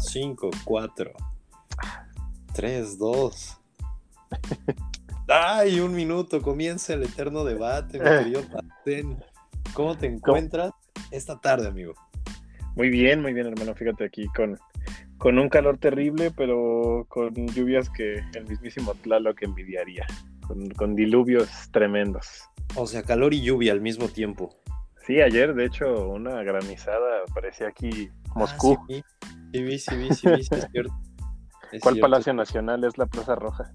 5, 4, 3, 2. ¡Ay, un minuto! Comienza el eterno debate, mi querido Pastén. ¿Cómo te encuentras esta tarde, amigo? Muy bien, muy bien, hermano. Fíjate aquí con, con un calor terrible, pero con lluvias que el mismísimo Tlaloc envidiaría. Con, con diluvios tremendos. O sea, calor y lluvia al mismo tiempo. Sí, ayer, de hecho, una granizada parecía aquí Moscú. Ah, sí, sí, sí, sí, sí, es cierto. ¿Cuál Palacio Nacional es la Plaza Roja?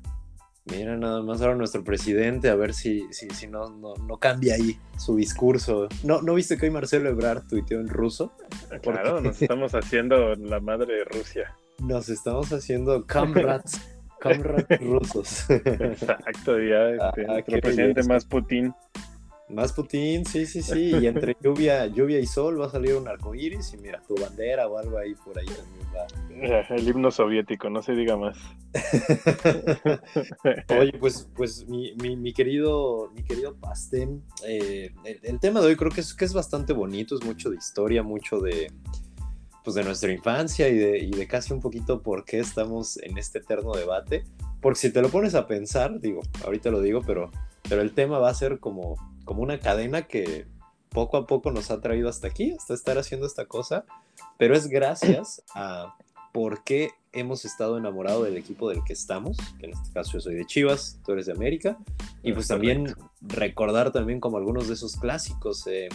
Mira, nada más ahora nuestro presidente, a ver si, si, si no, no, cambia ahí su discurso. ¿No, ¿No viste que hoy Marcelo Ebrard tuiteó en ruso? Claro, nos estamos haciendo la madre de Rusia. Nos estamos haciendo comrades, comrades rusos. Exacto, ya este, ah, nuestro presidente más Putin. Más Putin, sí, sí, sí. Y entre lluvia, lluvia y sol va a salir un arco iris y mira, tu bandera o algo ahí por ahí también va. El himno soviético, no se diga más. Oye, pues, pues mi, mi, querido, mi querido Pastén, eh, el, tema de hoy creo que es, que es bastante bonito, es mucho de historia, mucho de, pues de nuestra infancia y de, y de casi un poquito por qué estamos en este eterno debate. Porque si te lo pones a pensar, digo, ahorita lo digo, pero, pero el tema va a ser como como una cadena que poco a poco nos ha traído hasta aquí, hasta estar haciendo esta cosa, pero es gracias a por qué hemos estado enamorados del equipo del que estamos, que en este caso yo soy de Chivas, tú eres de América, y pues también recordar también como algunos de esos clásicos, eh,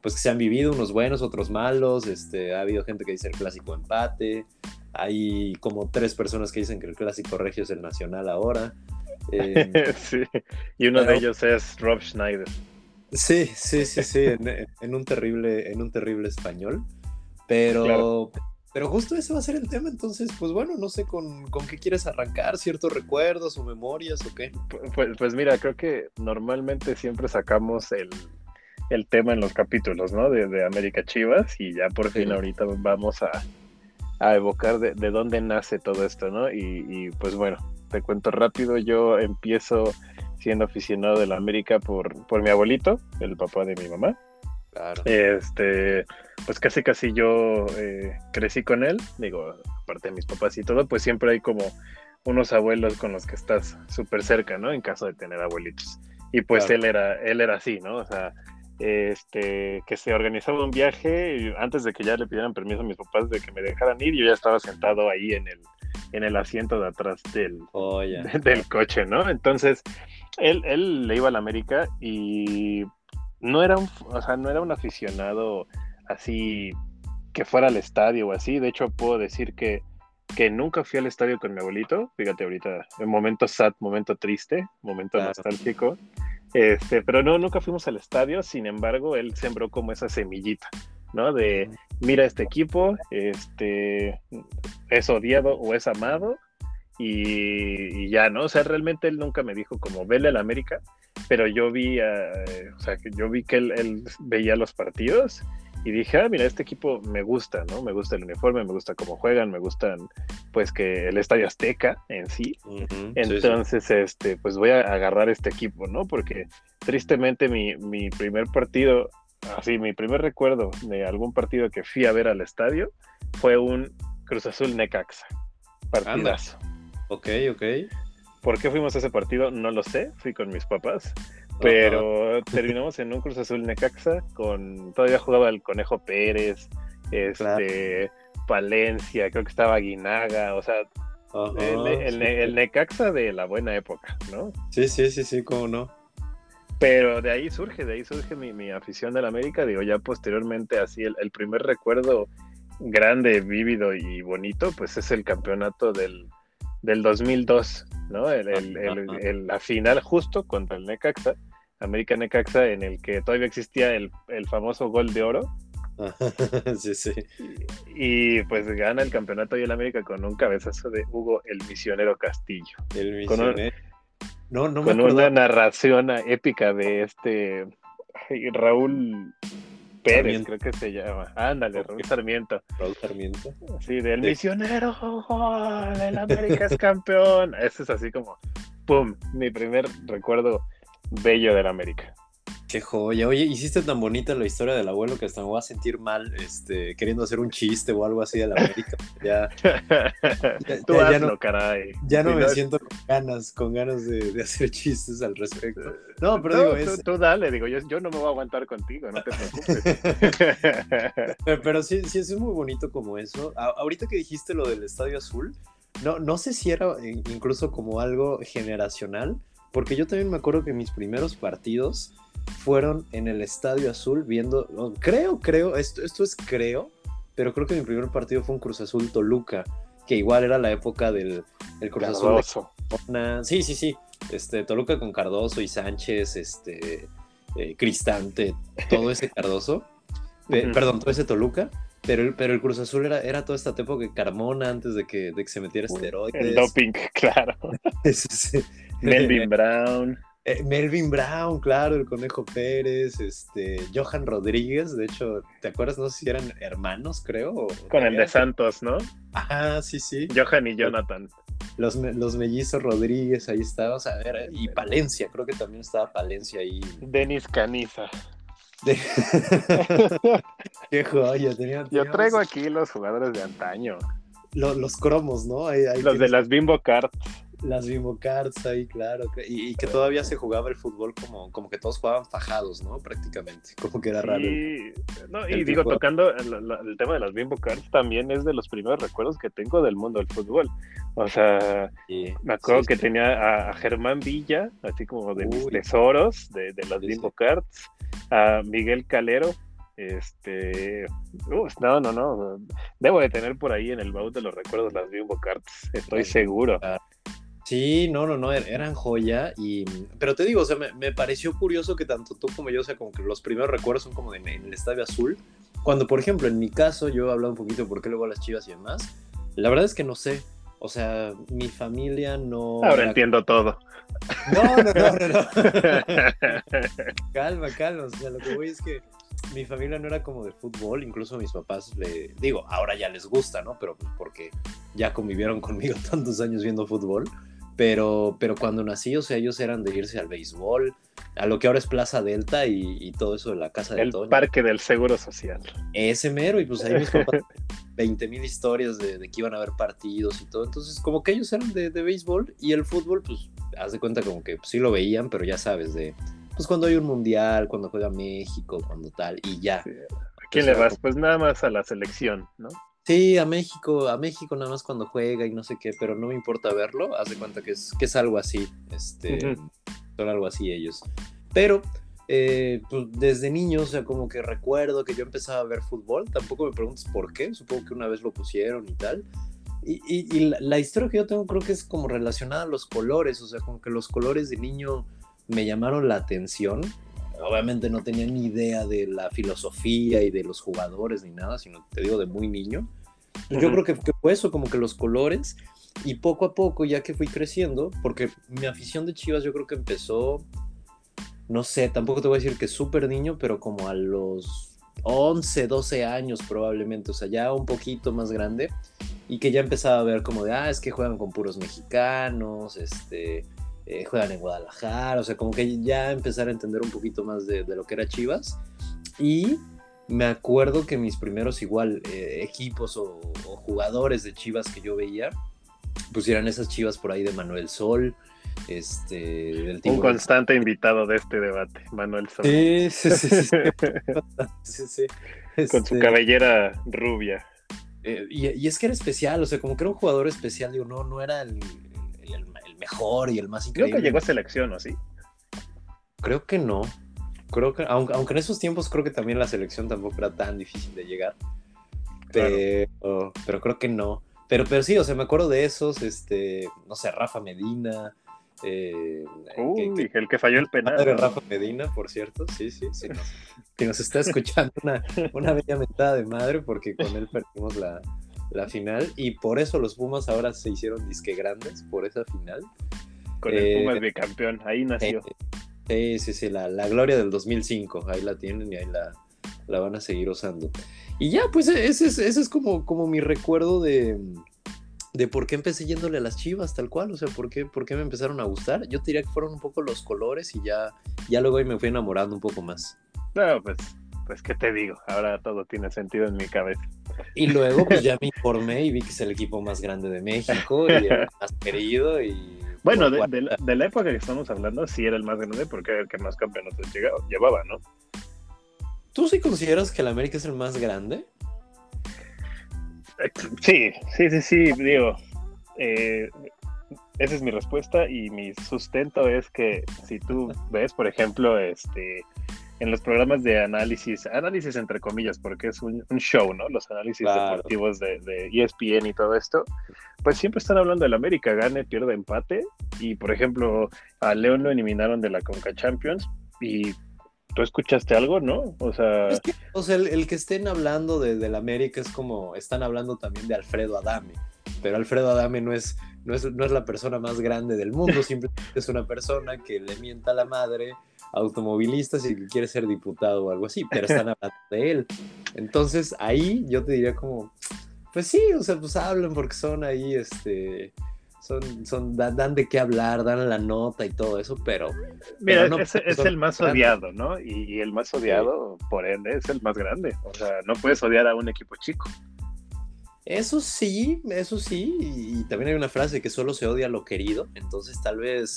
pues que se han vivido, unos buenos, otros malos, este, ha habido gente que dice el clásico empate, hay como tres personas que dicen que el clásico regio es el nacional ahora, eh, sí, y uno de ellos es Rob Schneider. Sí, sí, sí, sí, en, un terrible, en un terrible español. Pero, pero justo ese va a ser el tema, entonces, pues bueno, no sé con, qué quieres arrancar, ciertos recuerdos o memorias o qué. Pues, pues mira, creo que normalmente siempre sacamos el, tema en los capítulos, ¿no? De, América Chivas y ya por fin ahorita vamos a, evocar de, dónde nace todo esto, ¿no? y pues bueno, te cuento rápido, yo empiezo siendo aficionado de la América por, por mi abuelito, el papá de mi mamá. Claro. Este, pues casi casi yo eh, crecí con él, digo, aparte de mis papás y todo, pues siempre hay como unos abuelos con los que estás súper cerca, ¿no? En caso de tener abuelitos. Y pues él era, él era así, ¿no? O sea, este, que se organizaba un viaje y antes de que ya le pidieran permiso a mis papás de que me dejaran ir, yo ya estaba sentado ahí en el, en el asiento de atrás del, oh, del coche, ¿no? Entonces, él, él le iba a la América y no era un, o sea, no era un aficionado así que fuera al estadio o así. De hecho, puedo decir que, que nunca fui al estadio con mi abuelito. Fíjate ahorita, en momento sad, momento triste, momento nostálgico. Este, pero no, nunca fuimos al estadio. Sin embargo, él sembró como esa semillita. ¿No? De mira este equipo, este es odiado o es amado y, ya, ¿no? O sea, realmente él nunca me dijo como vele al América, pero yo vi, o sea, que yo vi que él, veía los partidos y dije, ah, mira, este equipo me gusta, ¿no? Me gusta el uniforme, me gusta cómo juegan, me gustan, pues, que el Estadio Azteca en sí. Entonces, este, pues voy a agarrar este equipo, ¿no? Porque tristemente mi, mi primer partido así, mi primer recuerdo de algún partido que fui a ver al estadio fue un Cruz Azul Necaxa. Partidazo. Ok, ok. ¿Por qué fuimos a ese partido? No lo sé, fui con mis papás. Pero terminamos en un Cruz Azul Necaxa con. Todavía jugaba el Conejo Pérez, este, Palencia, creo que estaba Guinaga, o sea, el, el, Necaxa de la buena época, ¿no? Sí, sí, sí, sí, cómo no. Pero de ahí surge, de ahí surge mi, afición del América. Digo, ya posteriormente, así, el, primer recuerdo grande, vívido y bonito, pues es el campeonato del, del 2002, ¿no? El, la final justo contra el Necaxa, América Necaxa, en el que todavía existía el, famoso gol de oro. sí, sí. Y, pues gana el campeonato y el América con un cabezazo de Hugo el Misionero Castillo. El Misionero. No, con una narración épica de este Raúl. Pérez, creo que se llama. Ándale, Raúl Sarmiento. Raúl Sarmiento. Sí, del misionero, el América es campeón. Ese es así como, ¡pum! Mi primer recuerdo bello del América. Qué joya. Oye, hiciste tan bonita la historia del abuelo que hasta me voy a sentir mal este, queriendo hacer un chiste o algo así de la América. Ya, Tú ya, hazlo, no, caray. Ya no me siento con ganas, con ganas de, hacer chistes al respecto. No, pero digo, tú, dale, digo, yo, yo, no me voy a aguantar contigo, no te preocupes. pero, sí, sí, es muy bonito como eso. ahorita que dijiste lo del Estadio Azul, no, no sé si era incluso como algo generacional, porque yo también me acuerdo que mis primeros partidos fueron en el Estadio Azul viendo, creo, creo, esto, esto es creo, pero creo que mi primer partido fue un Cruz Azul Toluca, que igual era la época del Cruz Azul. sí, sí, sí. Este, Toluca con Cardoso y Sánchez, este, eh, Cristante, todo ese Cardoso, perdón, todo ese Toluca. Pero el, pero el Cruz Azul era, era toda esta época de Carmona antes de que, de que se metiera esteroides. El doping, claro. Melvin Brown. Eh, Melvin Brown, claro, el Conejo Pérez, este, Johan Rodríguez, de hecho, ¿te acuerdas? No sé si eran hermanos, creo. Con el de Santos, ¿no? Ajá, sí, sí. Johan y Jonathan. Los, los mellizos Rodríguez, ahí estaba, o sea, y Palencia, creo que también estaba Palencia ahí. Denis Caniza. Qué joya, tenía, Yo traigo aquí los jugadores de antaño. Los, cromos, ¿no? los de las Bimbo Cards las Bimbo Cards ahí, claro. Y, que todavía se jugaba el fútbol como, como que todos jugaban fajados, ¿no? Prácticamente. Como que era raro. no, y digo, tocando el, tema de las Bimbo Cards, también es de los primeros recuerdos que tengo del mundo del fútbol. O sea, me acuerdo que tenía a, Germán Villa, así como de mis tesoros de, las Bimbo Cards, a Miguel Calero, este, no, no, no. Debo de tener por ahí en el baúl de los recuerdos las Bimbo Cards, estoy seguro. Sí, no, no, no, er, eran joya. Y, pero te digo, o sea, me, pareció curioso que tanto tú como yo, o sea, como que los primeros recuerdos son como en el Estadio Azul. Cuando, por ejemplo, en mi caso, yo he hablado un poquito de por qué luego las chivas y demás. La verdad es que no sé. O sea, mi familia no. Ahora entiendo todo. No, no, no, no. calma, calma. O sea, lo que voy es que mi familia no era como de fútbol, incluso mis papás le digo, ahora ya les gusta, ¿no? Pero porque ya convivieron conmigo tantos años viendo fútbol. Pero, pero cuando nací, o sea, ellos eran de irse al béisbol, a lo que ahora es Plaza Delta y, todo eso de la casa de El parque del Seguro Social. Ese mero, y pues ahí mis papás, 20 mil historias de, que iban a haber partidos y todo. Entonces, como que ellos eran de, béisbol y el fútbol, pues, haz de cuenta como que sí lo veían, pero ya sabes, de, pues cuando hay un mundial, cuando juega México, cuando tal, y ya. ¿A quién le vas? Pues nada más a la selección, ¿no? Sí, a México, a México nada más cuando juega y no sé qué, pero no me importa verlo, haz de cuenta que es, que es algo así, este, son algo así ellos. Pero, eh, pues desde niño, o sea, como que recuerdo que yo empezaba a ver fútbol, tampoco me preguntes por qué, supongo que una vez lo pusieron y tal. Y, y, la, historia que yo tengo creo que es como relacionada a los colores, o sea, como que los colores de niño me llamaron la atención. Obviamente no tenía ni idea de la filosofía y de los jugadores ni nada, sino te digo de muy niño. Yo creo que, fue eso, como que los colores. Y poco a poco, ya que fui creciendo, porque mi afición de Chivas yo creo que empezó, no sé, tampoco te voy a decir que súper niño, pero como a los 11, 12 años probablemente, o sea, ya un poquito más grande, y que ya empezaba a ver como de, ah, es que juegan con puros mexicanos, este, eh, juegan en Guadalajara, o sea, como que ya empezar a entender un poquito más de, lo que era Chivas. Y me acuerdo que mis primeros igual eh, equipos o, jugadores de Chivas que yo veía, pues eran esas Chivas por ahí de Manuel Sol, este, del Un constante invitado de este debate, Manuel Sol. Sí, sí, sí. Con su este cabellera rubia. Eh, y, es que era especial, o sea, como que era un jugador especial, digo, no, no era el, mejor y el más increíble. Creo que llegó a selección, ¿o sí? Creo que no. Creo que, aunque, aunque en esos tiempos creo que también la selección tampoco era tan difícil de llegar. Pero, pero creo que no. Pero, pero sí, o sea, me acuerdo de esos, este, no sé, Rafa Medina. Eh, Uy, el que falló el penal. Rafa Medina, por cierto, sí, sí, sí. Nos, que nos está escuchando una, una bella mentada de madre porque con él perdimos la, la final y por eso los Pumas ahora se hicieron disque grandes por esa final. Con el eh, Pumas bicampeón, ahí nació. sí, sí, sí, la, la, gloria del 2005, ahí la tienen y ahí la, la van a seguir usando. Y ya, pues ese es, ese es como, como mi recuerdo de, de por qué empecé yéndole a las chivas, tal cual, o sea, por qué, por qué me empezaron a gustar. Yo diría que fueron un poco los colores y ya, ya luego ahí me fui enamorando un poco más. No, pues, pues, ¿qué te digo? Ahora todo tiene sentido en mi cabeza. Y luego, pues ya me informé y vi que es el equipo más grande de México y el más querido y... Bueno, de, de, la, de, la, época que estamos hablando, sí era el más grande porque era el que más campeonatos llevaba, ¿no? ¿Tú sí consideras que el América es el más grande? Sí, sí, sí, sí, digo, eh, esa es mi respuesta y mi sustento es que si tú ves, por ejemplo, este, en los programas de análisis, análisis entre comillas, porque es un, un show, ¿no? Los análisis claro. deportivos de, de, ESPN y todo esto, pues siempre están hablando del América, gane, pierde, empate, y por ejemplo, a León lo eliminaron de la Conca Champions y ¿Tú escuchaste algo, no? O sea, es que, o sea el, el, que estén hablando de, del América es como, están hablando también de Alfredo Adame, pero Alfredo Adame no es, no es, no es la persona más grande del mundo, simplemente es una persona que le mienta a la madre automovilistas y que quiere ser diputado o algo así, pero están hablando de él. Entonces ahí yo te diría como, pues sí, o sea, pues hablan porque son ahí, este, son, son dan, de qué hablar, dan la nota y todo eso, pero... Mira, pero no, es, es el más odiado, ¿no? Y, y el más odiado, sí. por ende, es el más grande. O sea, no puedes odiar a un equipo chico. Eso sí, eso sí, y, también hay una frase que solo se odia lo querido, entonces tal vez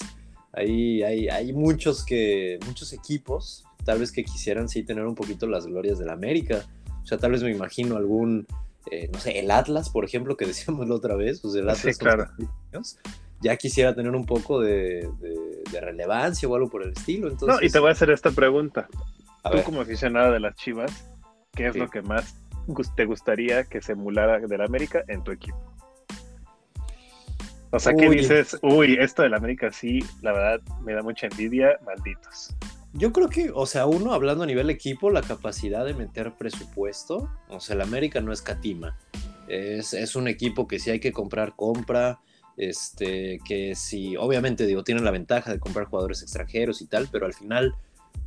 hay, hay, hay muchos que, muchos equipos, tal vez que quisieran sí tener un poquito las glorias de la América, o sea, tal vez me imagino algún eh, no sé, el Atlas, por ejemplo, que decíamos la otra vez, pues el Atlas sí, claro. años, ya quisiera tener un poco de, de, de, relevancia o algo por el estilo. Entonces, no, y te voy a hacer esta pregunta. Tú ver. como aficionado de las Chivas, ¿qué es sí. lo que más te gustaría que se emulara del América en tu equipo? O sea, ¿qué uy. dices? Uy, esto del América sí, la verdad, me da mucha envidia, malditos. Yo creo que, o sea, uno hablando a nivel equipo, la capacidad de meter presupuesto, o sea, el América no es catima. Es, es un equipo que si hay que comprar, compra. Este, que si, obviamente, digo, tienen la ventaja de comprar jugadores extranjeros y tal, pero al final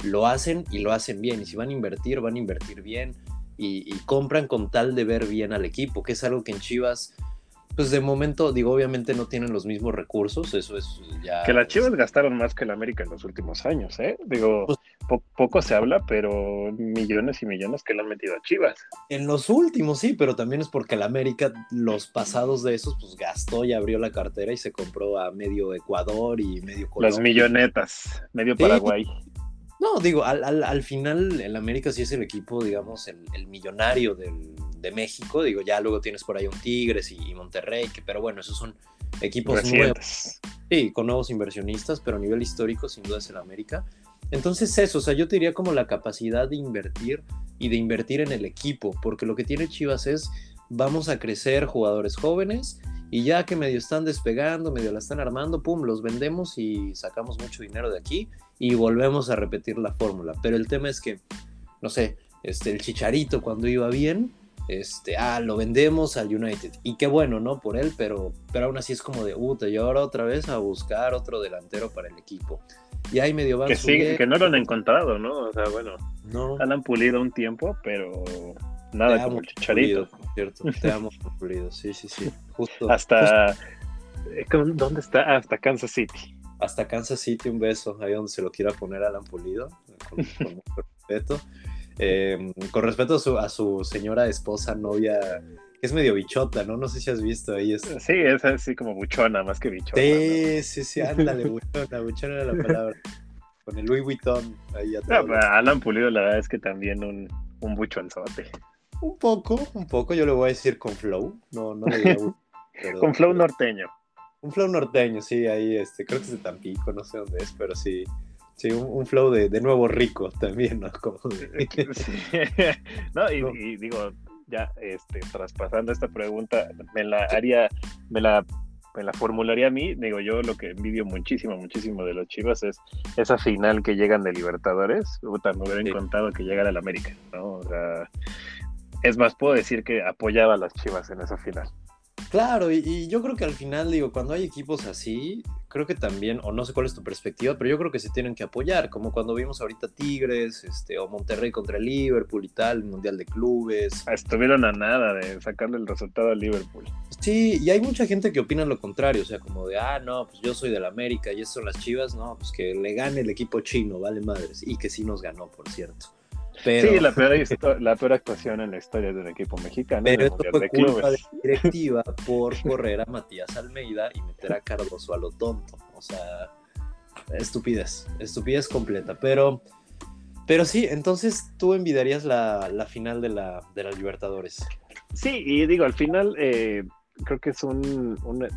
lo hacen y lo hacen bien. Y si van a invertir, van a invertir bien. Y, y compran con tal de ver bien al equipo, que es algo que en Chivas pues de momento, digo, obviamente no tienen los mismos recursos, eso es ya... Que las Chivas gastaron más que el América en los últimos años, ¿eh? Digo, pues, po poco se habla, pero millones y millones que le han metido a Chivas. En los últimos, sí, pero también es porque el América, los pasados de esos, pues gastó y abrió la cartera y se compró a medio Ecuador y medio Colombia. Las millonetas, medio sí. No, digo, al, al, al, final el América sí es el equipo, digamos, el, el millonario del, de México. Digo, ya luego tienes por ahí un Tigres y, y Monterrey, que, pero bueno, esos son equipos Recientes. nuevos. Sí, con nuevos inversionistas, pero a nivel histórico sin duda es el América. Entonces eso, o sea, yo te diría como la capacidad de invertir y de invertir en el equipo, porque lo que tiene Chivas es, vamos a crecer jugadores jóvenes y ya que medio están despegando, medio la están armando, pum, los vendemos y sacamos mucho dinero de aquí y volvemos a repetir la fórmula. Pero el tema es que, no sé, este, el chicharito cuando iba bien, este, ah, lo vendemos al United. Y qué bueno, ¿no? Por él, pero, pero aún así es como de, uh, y ahora otra vez a buscar otro delantero para el equipo. Y ahí medio van Que sí, que no lo han encontrado, ¿no? O sea, bueno, no. han pulido un tiempo, pero nada te como Chicharito. Pulido, cierto, te amo pulido, sí, sí, sí. Justo, Hasta, justo. ¿dónde está? Hasta Kansas City. Hasta Kansas City, un beso, ahí donde se lo quiera poner Alan Pulido, con, con mucho respeto. Eh, con respeto a su, a su, señora esposa, novia, que es medio bichota, ¿no? No sé si has visto ahí. Es... Sí, es así como buchona, más que bichona. Sí, ¿no? sí, sí, ándale, buchona, buchona era la palabra. Con el Louis Vuitton ahí atrás. No, Alan Pulido, la verdad es que también un, un buchonzote. Un poco, un poco, yo le voy a decir con flow, no, no le digo, con flow norteño. Un flow norteño, sí, ahí, este, creo que es de Tampico, no sé dónde es, pero sí, Sí, un, un, flow de, de, nuevo rico también, ¿no? Como de... sí. no, y, y, digo, ya este, traspasando esta pregunta, me la haría, me la, me la formularía a mí, digo yo lo que envidio muchísimo, muchísimo de los Chivas es esa final que llegan de Libertadores, puta, me hubieran sí. contado que llegara al América, ¿no? O sea, es más, puedo decir que apoyaba a las Chivas en esa final. Claro, y, yo creo que al final, digo, cuando hay equipos así, creo que también, o no sé cuál es tu perspectiva, pero yo creo que se tienen que apoyar, como cuando vimos ahorita Tigres, este, o Monterrey contra Liverpool y tal, el Mundial de Clubes. Ah, estuvieron a nada de sacarle el resultado a Liverpool. Sí, y hay mucha gente que opina lo contrario, o sea, como de, ah, no, pues yo soy del América y estas son las chivas, no, pues que le gane el equipo chino, vale madres, y que sí nos ganó, por cierto. Sí, la peor, la peor actuación en la historia de un equipo mexicano. Pero esto fue culpa de la directiva por correr a Matías Almeida y meter a Cardoso a lo tonto. O sea, estupidez, estupidez completa. Pero, pero sí, entonces tú envidiarías la, la final de la, de la Libertadores. Sí, y digo, al final eh, creo que es un, un,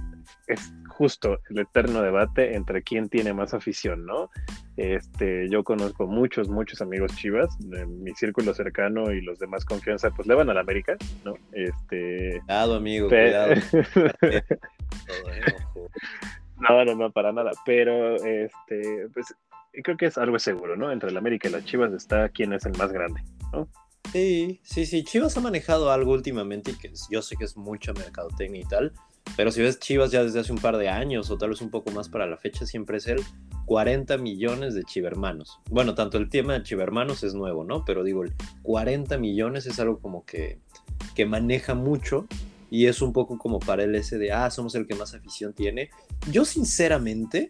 es justo el eterno debate entre quién tiene más afición, ¿no? Este, yo conozco muchos, muchos amigos chivas, en mi círculo cercano y los demás confianza, pues le van a la América, ¿no? Este. Cuidado, amigo, cuidado. no, no, no, para nada. Pero este, pues creo que es algo seguro, ¿no? Entre la América y las Chivas está quién es el más grande, ¿no? Sí, sí, sí. Chivas ha manejado algo últimamente y que yo sé que es mucha mercadotecnia y tal, pero si ves Chivas ya desde hace un par de años o tal vez un poco más para la fecha, siempre es el 40 millones de chivermanos. Bueno, tanto el tema de chivermanos es nuevo, ¿no? Pero digo, el 40 millones es algo como que, que maneja mucho y es un poco como para el ese ah, somos el que más afición tiene. Yo sinceramente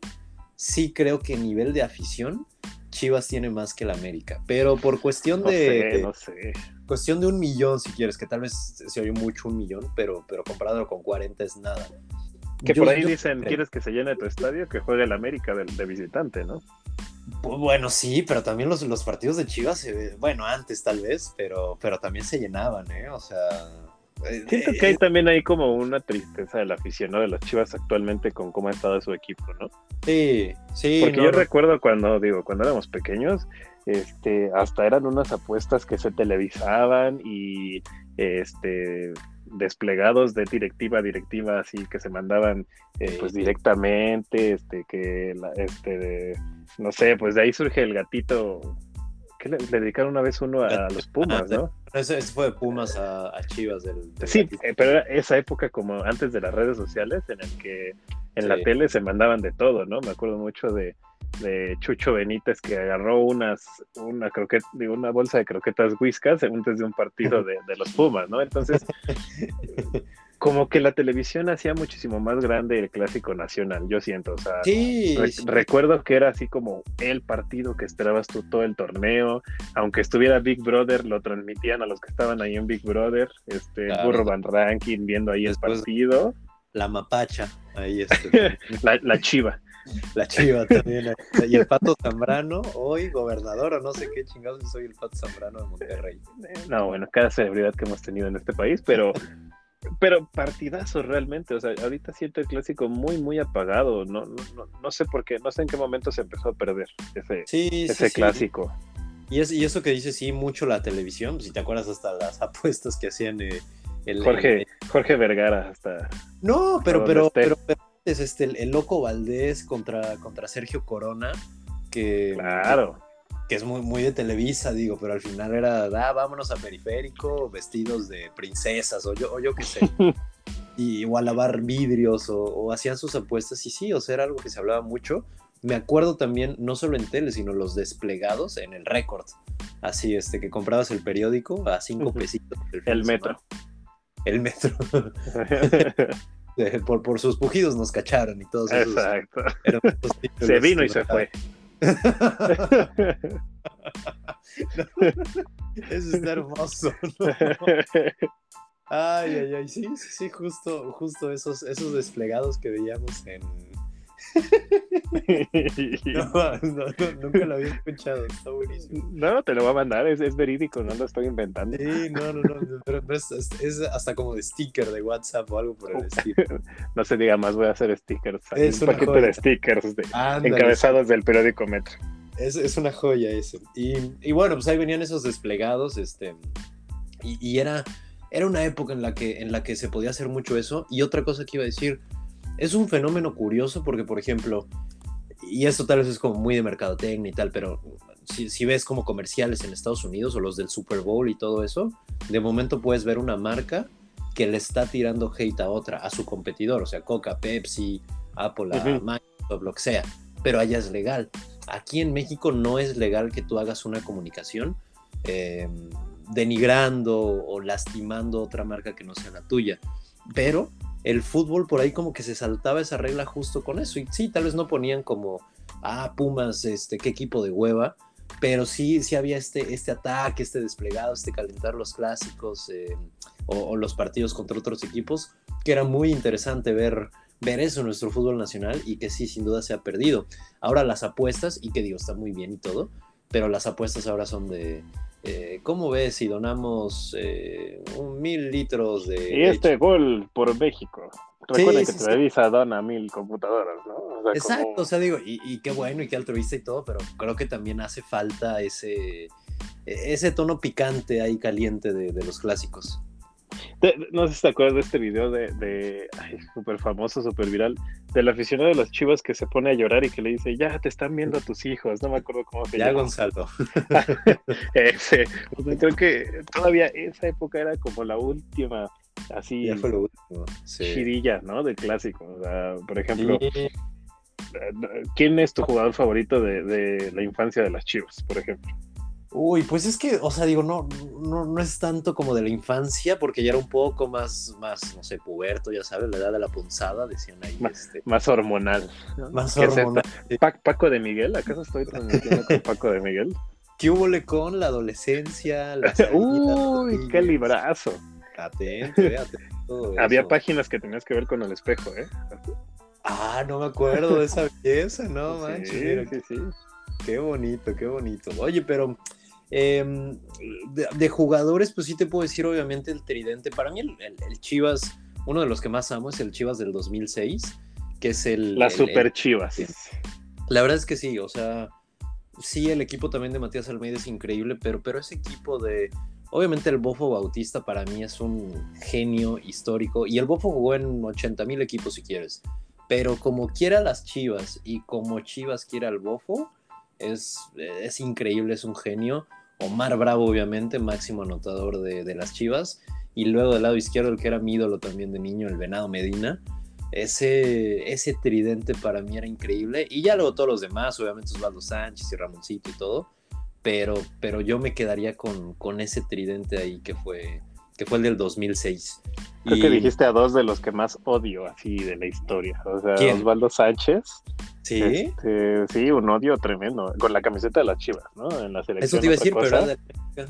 sí creo que nivel de afición Chivas tiene más que el América, pero por cuestión de... no sé. Cuestión de un millón, si quieres, que tal vez se oye mucho un millón, pero, pero comparado con 40 es nada. Que por ahí dicen, ¿quieres que se llene tu estadio? Que juegue el América de, visitante, ¿no? Pues bueno, sí, pero también los, los partidos de Chivas, bueno, antes tal vez, pero, pero también se llenaban, ¿eh? O sea, Siento que hay también ahí como una tristeza de la afición, ¿no? De las Chivas actualmente con cómo ha estado su equipo, ¿no? Sí, sí. Porque yo recuerdo cuando, digo, cuando éramos pequeños, este, hasta eran unas apuestas que se televisaban y este desplegados de directiva a directiva así que se mandaban eh, pues directamente este que este no sé pues de ahí surge el gatito que le, dedicaron una vez uno a, los Pumas, ¿no? Ese, fue de Pumas a, Chivas. Del, sí, eh, pero era esa época como antes de las redes sociales en el que en la tele se mandaban de todo, ¿no? Me acuerdo mucho de, de Chucho Benítez que agarró unas, una croqueta, digo, una bolsa de croquetas whiskas antes de un partido de, de los Pumas, ¿no? Entonces, como que la televisión hacía muchísimo más grande el clásico nacional, yo siento. O sea, recuerdo que era así como el partido que esperabas tú todo el torneo, aunque estuviera Big Brother, lo transmitían a los que estaban ahí en Big Brother, este Burro Van Ranking viendo ahí el partido. La mapacha, ahí este. la, chiva. La chiva también. Y el Pato Zambrano, hoy gobernador o no sé qué chingados soy el Pato Zambrano de Monterrey. No, bueno, cada celebridad que hemos tenido en este país, pero pero partidazo realmente, o sea, ahorita siento el clásico muy, muy apagado, no, no, no sé por qué, no sé en qué momento se empezó a perder ese, ese clásico. Y, es, y eso que dice, sí, mucho la televisión, si te acuerdas hasta las apuestas que hacían eh, el, Jorge, Jorge Vergara hasta... No, pero, pero, pero, es este, el, loco Valdés contra, contra Sergio Corona, que... Claro. que es muy, muy de Televisa, digo, pero al final era, ah, vámonos a periférico, vestidos de princesas, o yo, o yo qué sé. y, o a lavar vidrios, o, hacían sus apuestas, y sí, o sea, era algo que se hablaba mucho. Me acuerdo también, no solo en tele, sino los desplegados en el récord. Así, este, que comprabas el periódico a cinco pesitos. El, metro. El metro. por, por sus pujidos nos cacharon y todos esos. Exacto. se vino y se fue. Eso está hermoso. Ay, ay, ay, sí, sí, sí, justo, justo esos, esos desplegados que veíamos en, no, nunca lo había escuchado, está buenísimo. No, te lo voy a mandar, es, es verídico, no lo estoy inventando. Sí, no, no, no, pero, es, es, hasta como de sticker de WhatsApp o algo por el estilo. no se diga más, voy a hacer stickers. Es un paquete de stickers de, encabezados del periódico Metro. Es, es una joya eso. Y, y, bueno, pues ahí venían esos desplegados, este, y, y era, era una época en la, que, en la que se podía hacer mucho eso. Y otra cosa que iba a decir, es un fenómeno curioso porque, por ejemplo, y esto tal vez es como muy de mercadotecnia y tal, pero si, ves como comerciales en Estados Unidos o los del Super Bowl y todo eso, de momento puedes ver una marca que le está tirando hate a otra, a su competidor, o sea, Coca, Pepsi, Apple, Microsoft, lo que sea, pero allá es legal. Aquí en México no es legal que tú hagas una comunicación eh, denigrando o lastimando otra marca que no sea la tuya, pero el fútbol por ahí como que se saltaba esa regla justo con eso, y sí, tal vez no ponían como, ah, Pumas, este, qué equipo de hueva, pero sí, sí había este, este ataque, este desplegado, este calentar los clásicos eh, o, los partidos contra otros equipos, que era muy interesante ver, ver eso en nuestro fútbol nacional y que sí, sin duda se ha perdido. Ahora las apuestas, y que digo, está muy bien y todo, pero las apuestas ahora son de, eh, ¿cómo ves si donamos eh, un mil litros de... Y este gol por México. Recuerden que Televisa dona mil computadoras, ¿no? Exacto, o sea, digo, y, qué bueno y qué altruista y todo, pero creo que también hace falta ese, ese tono picante ahí caliente de los clásicos no sé si te acuerdas de este video de, de súper famoso, súper viral, del aficionado de las chivas que se pone a llorar y que le dice, ya te están viendo a tus hijos, no me acuerdo cómo se llama. Ya Gonzalo. Ese, creo que todavía esa época era como la última, así, ya fue lo último. chirilla, ¿no? Del clásico. O sea, por ejemplo, ¿quién es tu jugador favorito de, de la infancia de las chivas, por ejemplo? Uy, pues es que, o sea, digo, no, no, no es tanto como de la infancia, porque ya era un poco más, más, no sé, puberto, ya sabes, la edad de la punzada, decían ahí. Más, este, más hormonal. Más hormonal. Paco de Miguel, ¿acaso estoy transmitiendo con Paco de Miguel? ¿Qué hubo con la adolescencia? Uy, qué librazo. Atento, eh, atento Había páginas que tenías que ver con el espejo, ¿eh? Ah, no me acuerdo de esa belleza, ¿no, manches? Sí, sí, sí. Qué bonito, qué bonito. Oye, pero Em, de, jugadores, pues sí te puedo decir, obviamente, el tridente. Para mí, el, Chivas, uno de los que más amo es el Chivas del 2006, que es el. Las Super Chivas. La verdad es que sí, o sea, sí, el equipo también de Matías Almeida es increíble, pero, pero ese equipo de. Obviamente, el Bofo Bautista para mí es un genio histórico, y el Bofo jugó en 80 mil equipos si quieres. Pero como quiera las Chivas y como Chivas quiera al Bofo, es, es increíble, es un genio. Omar Bravo, obviamente, máximo anotador de, las Chivas. Y luego del lado izquierdo, el que era mi ídolo también de niño, el Venado Medina. Ese, ese tridente para mí era increíble. Y ya luego todos los demás, obviamente Osvaldo Sánchez y Ramoncito y todo. Pero, pero yo me quedaría con, con ese tridente ahí que fue, que fue el del 2006. Creo que dijiste a dos de los que más odio así de la historia. O sea, Osvaldo Sánchez Sí. Este, sí, un odio tremendo. Con la camiseta de las chivas, ¿no? En la selección. Eso te iba a decir, pero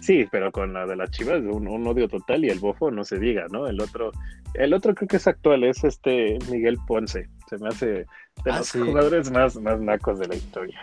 Sí, pero con la de las chivas, un, odio total y el bofo no se diga, ¿no? El otro, el otro creo que es actual, es este Miguel Ponce. Se me hace de ah, los jugadores más, más nacos de la historia.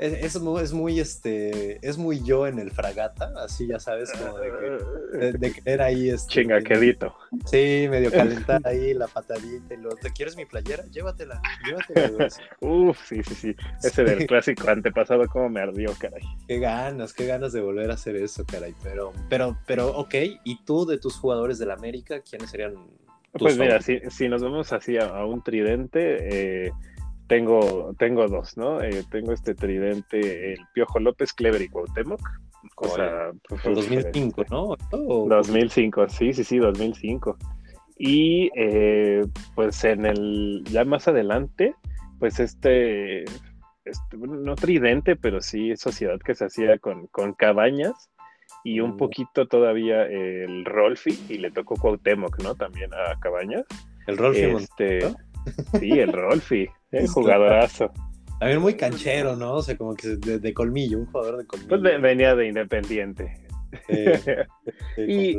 Es, es, muy este es muy yo en el fragata, así ya sabes, como de, de, querer ahí este, chingaquedito. Sí, medio calentar ahí la patadita y lo, ¿te quieres mi playera? Llévatela, llévatela. Uf, sí, sí, sí. Ese del clásico antepasado como me ardió, caray. Qué ganas, qué ganas de volver a hacer eso, caray. Pero, pero, pero, ok, ¿y tú de tus jugadores del América, quiénes serían? Tus pues mira, si, si, nos vamos así a, un tridente, eh, tengo, tengo dos, ¿no? Eh, tengo este tridente, el Piojo López, Clever y Cuauhtémoc. O sea, 2005, pues, ¿no? 2005, sí, sí, sí, 2005. Y eh, pues en el, ya más adelante, pues este, este, no tridente, pero sí sociedad que se hacía con, con cabañas y un mm. poquito todavía el Rolfi, y le tocó Cuauhtémoc, ¿no? También a Cabañas. El Rolfi, este, Sí, el Rolfi. El jugadorazo. También muy canchero, ¿no? O sea, como que de, colmillo, un jugador de colmillo. Pues venía de Independiente. y,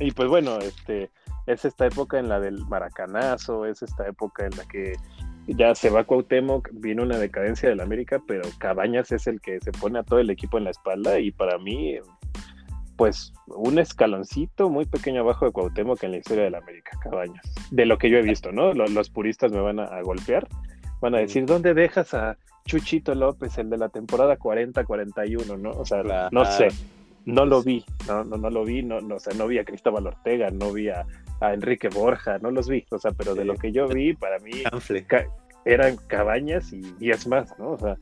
y, pues bueno, este es esta época en la del maracanazo, es esta época en la que ya se va Cuauhtémoc, vino una decadencia del América, pero Cabañas es el que se pone a todo el equipo en la espalda y para mí, pues un escaloncito muy pequeño abajo de Cuauhtémoc en la historia del América, Cabañas, de lo que yo he visto, ¿no? Los, puristas me van a golpear, van a decir, ¿dónde dejas a Chuchito López, el de la temporada 40-41, ¿no? O sea, no sé, no lo vi, no, no, no lo vi, no, no, o sea, no vi a Cristóbal Ortega, no vi a, Enrique Borja, no los vi, o sea, pero de lo que yo vi, para mí eran Cabañas y 10 más, ¿no? O sea,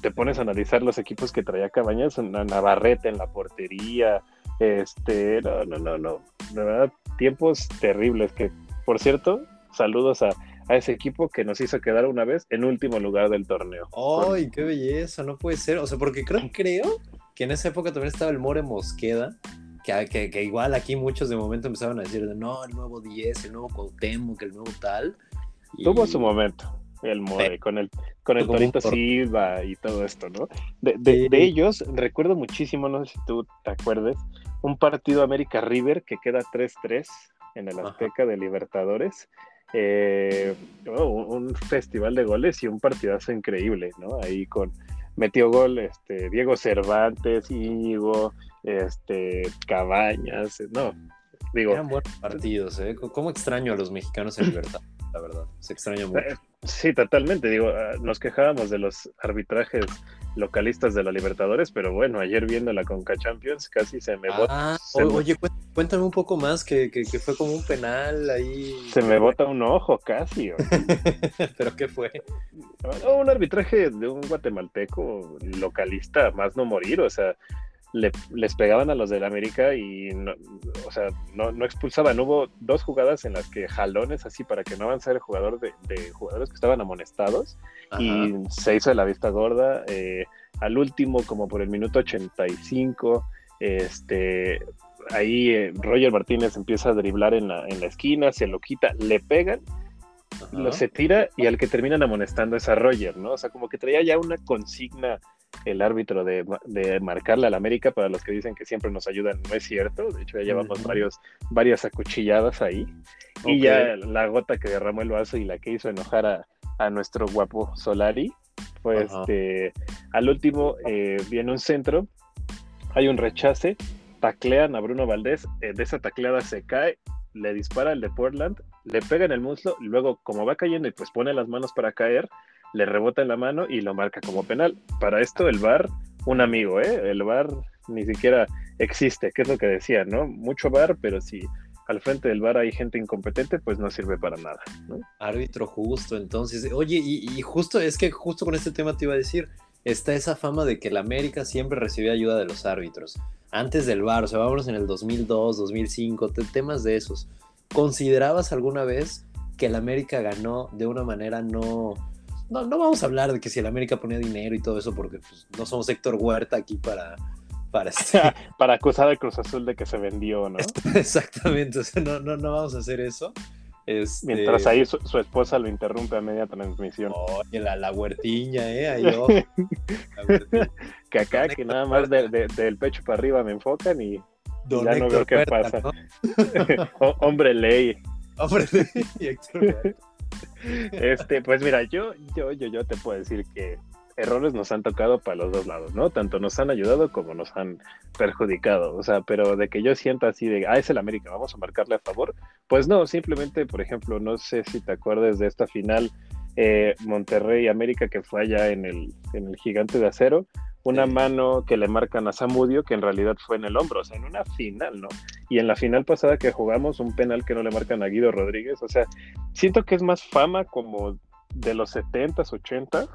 te pones a analizar los equipos que traía Cabañas, una Navarrete en la portería, este, no, no, no, no, de verdad, tiempos terribles que, por cierto, saludos a, ese equipo que nos hizo quedar una vez en último lugar del torneo. ¡Ay, qué belleza! No puede ser. O sea, porque creo, creo que en esa época también estaba el More Mosqueda, que, que, igual aquí muchos de momento empezaban a decir, no, el nuevo 10, el nuevo Cuauhtémoc, el nuevo tal. Tuvo su momento el More, con el, con el Torito Silva y todo esto, ¿no? De, de, ellos, recuerdo muchísimo, no sé si tú te acuerdes, un partido América River que queda 3-3 en el Azteca de Libertadores. Eh, oh, un, festival de goles y un partidazo increíble, ¿no? Ahí con metió gol este Diego Cervantes, Íñigo, este Cabañas, no, digo. Eran buenos partidos, ¿eh? ¿Cómo extraño a los mexicanos en libertad? La verdad, se extraña mucho. Eh, sí, totalmente. Digo, ah, nos quejábamos de los arbitrajes localistas de la Libertadores, pero bueno, ayer viendo la Conca Champions casi se me bota. Ah, oye, cuéntame un poco más, que, que, fue como un penal ahí. Se me bota un ojo casi. ¿Pero qué fue? un arbitraje de un guatemalteco localista, más no morir, o sea, les pegaban a los del América y, no, o sea, no, no, expulsaban. Hubo dos jugadas en las que jalones así para que no avanzara el jugador de, jugadores que estaban amonestados y se hizo de la vista gorda. Eh, al último, como por el minuto 85, este, ahí eh, Roger Martínez empieza a driblar en la, en la esquina, se lo quita, le pegan lo se tira y al que terminan amonestando es a Roger, ¿no? O sea, como que traía ya una consigna el árbitro de, marcarle al América, para los que dicen que siempre nos ayudan, no es cierto, de hecho ya llevamos varios, varias acuchilladas ahí, y ya la gota que derramó el vaso y la que hizo enojar a, nuestro guapo Solari, fue este, al último eh, viene un centro, hay un rechace, taclean a Bruno Valdés, eh, de esa tacleada se cae, le dispara el de Portland, le pega en el muslo, luego como va cayendo y pues pone las manos para caer, le rebota en la mano y lo marca como penal. Para esto el VAR, un amigo, ¿eh? El VAR ni siquiera existe, que es lo que decía, ¿no? Mucho VAR, pero si al frente del VAR hay gente incompetente, pues no sirve para nada. Árbitro justo, entonces, oye, y, justo, es que justo con este tema te iba a decir, está esa fama de que el América siempre recibía ayuda de los árbitros. Antes del VAR, o sea, vámonos en el 2002, 2005, temas de esos. ¿Considerabas alguna vez que el América ganó de una manera no, no, no vamos a hablar de que si el América ponía dinero y todo eso, porque pues, no somos Héctor Huerta aquí para, para, este para acusar al Cruz Azul de que se vendió, ¿no? Exactamente, o sea, no, no, no vamos a hacer eso. Este... Mientras ahí su, esposa lo interrumpe a media transmisión. Oye, la, la huertiña, ¿eh? Ahí, que acá, que nada más del pecho para arriba me enfocan y, ya no veo qué pasa. hombre ley. Hombre ley, Héctor este, pues mira, yo, yo, yo, yo te puedo decir que errores nos han tocado para los dos lados, ¿no? Tanto nos han ayudado como nos han perjudicado. O sea, pero de que yo sienta así de, ah, es el América, vamos a marcarle a favor. Pues no, simplemente, por ejemplo, no sé si te acuerdas de esta final eh, Monterrey-América que fue allá en el, en el Gigante de Acero una mano que le marcan a Samudio, que en realidad fue en el hombro, o sea, en una final, ¿no? Y en la final pasada que jugamos, un penal que no le marcan a Guido Rodríguez, o sea, siento que es más fama como de los 70s, 80s,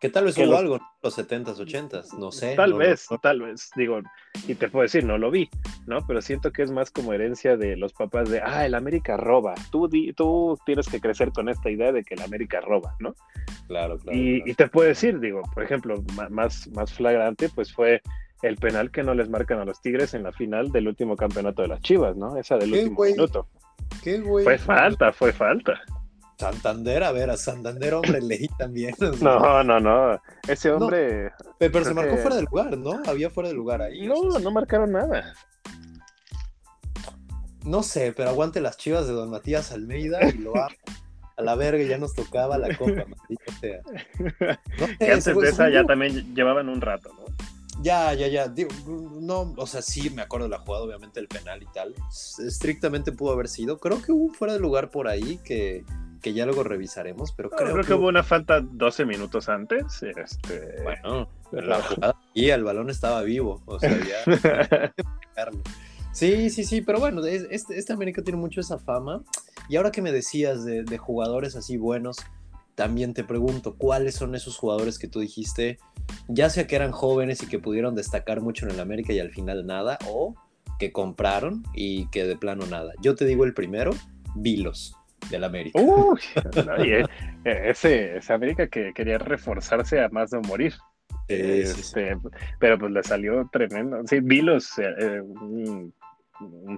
¿Qué tal vez hubo algo en los 70s, 80s? No sé. Tal vez, tal vez. Digo, y te puedo decir, no lo vi, ¿no? Pero siento que es más como herencia de los papás de, ah, el América roba. Tú, tú tienes que crecer con esta idea de que el América roba, ¿no? Claro, claro. Y, te puedo decir, digo, por ejemplo, más, más flagrante, pues fue el penal que no les marcan a los Tigres en la final del último campeonato de las Chivas, ¿no? Esa del último minuto. ¿Qué güey? Fue falta, fue falta. Santander, a ver, a Santander, hombre, leí también. No, no, no. Ese hombre. pero se marcó fuera del lugar, ¿no? Había fuera del lugar ahí. No, no marcaron nada. No sé, pero aguante las chivas de don Matías Almeida y lo amo. A la verga, ya nos tocaba la copa, maldita sea. que antes de esa ya también llevaban un rato, ¿no? Ya, ya, ya. no, o sea, sí me acuerdo de la jugada, obviamente, el penal y tal. Estrictamente pudo haber sido. Creo que hubo fuera de lugar por ahí que que ya luego revisaremos, pero creo, que... hubo una falta 12 minutos antes. Este... Bueno, la jugada y el balón estaba vivo, o sea, ya... sí, sí, sí, pero bueno, este, este, América tiene mucho esa fama. Y ahora que me decías de, de jugadores así buenos, también te pregunto, ¿cuáles son esos jugadores que tú dijiste, ya sea que eran jóvenes y que pudieron destacar mucho en el América y al final nada, o que compraron y que de plano nada. Yo te digo el primero, Vilos del América. Uy, eh, ese, ese América que quería reforzarse a más de morir. Este, pero pues le salió tremendo. Sí, Vilos, eh, eh, un,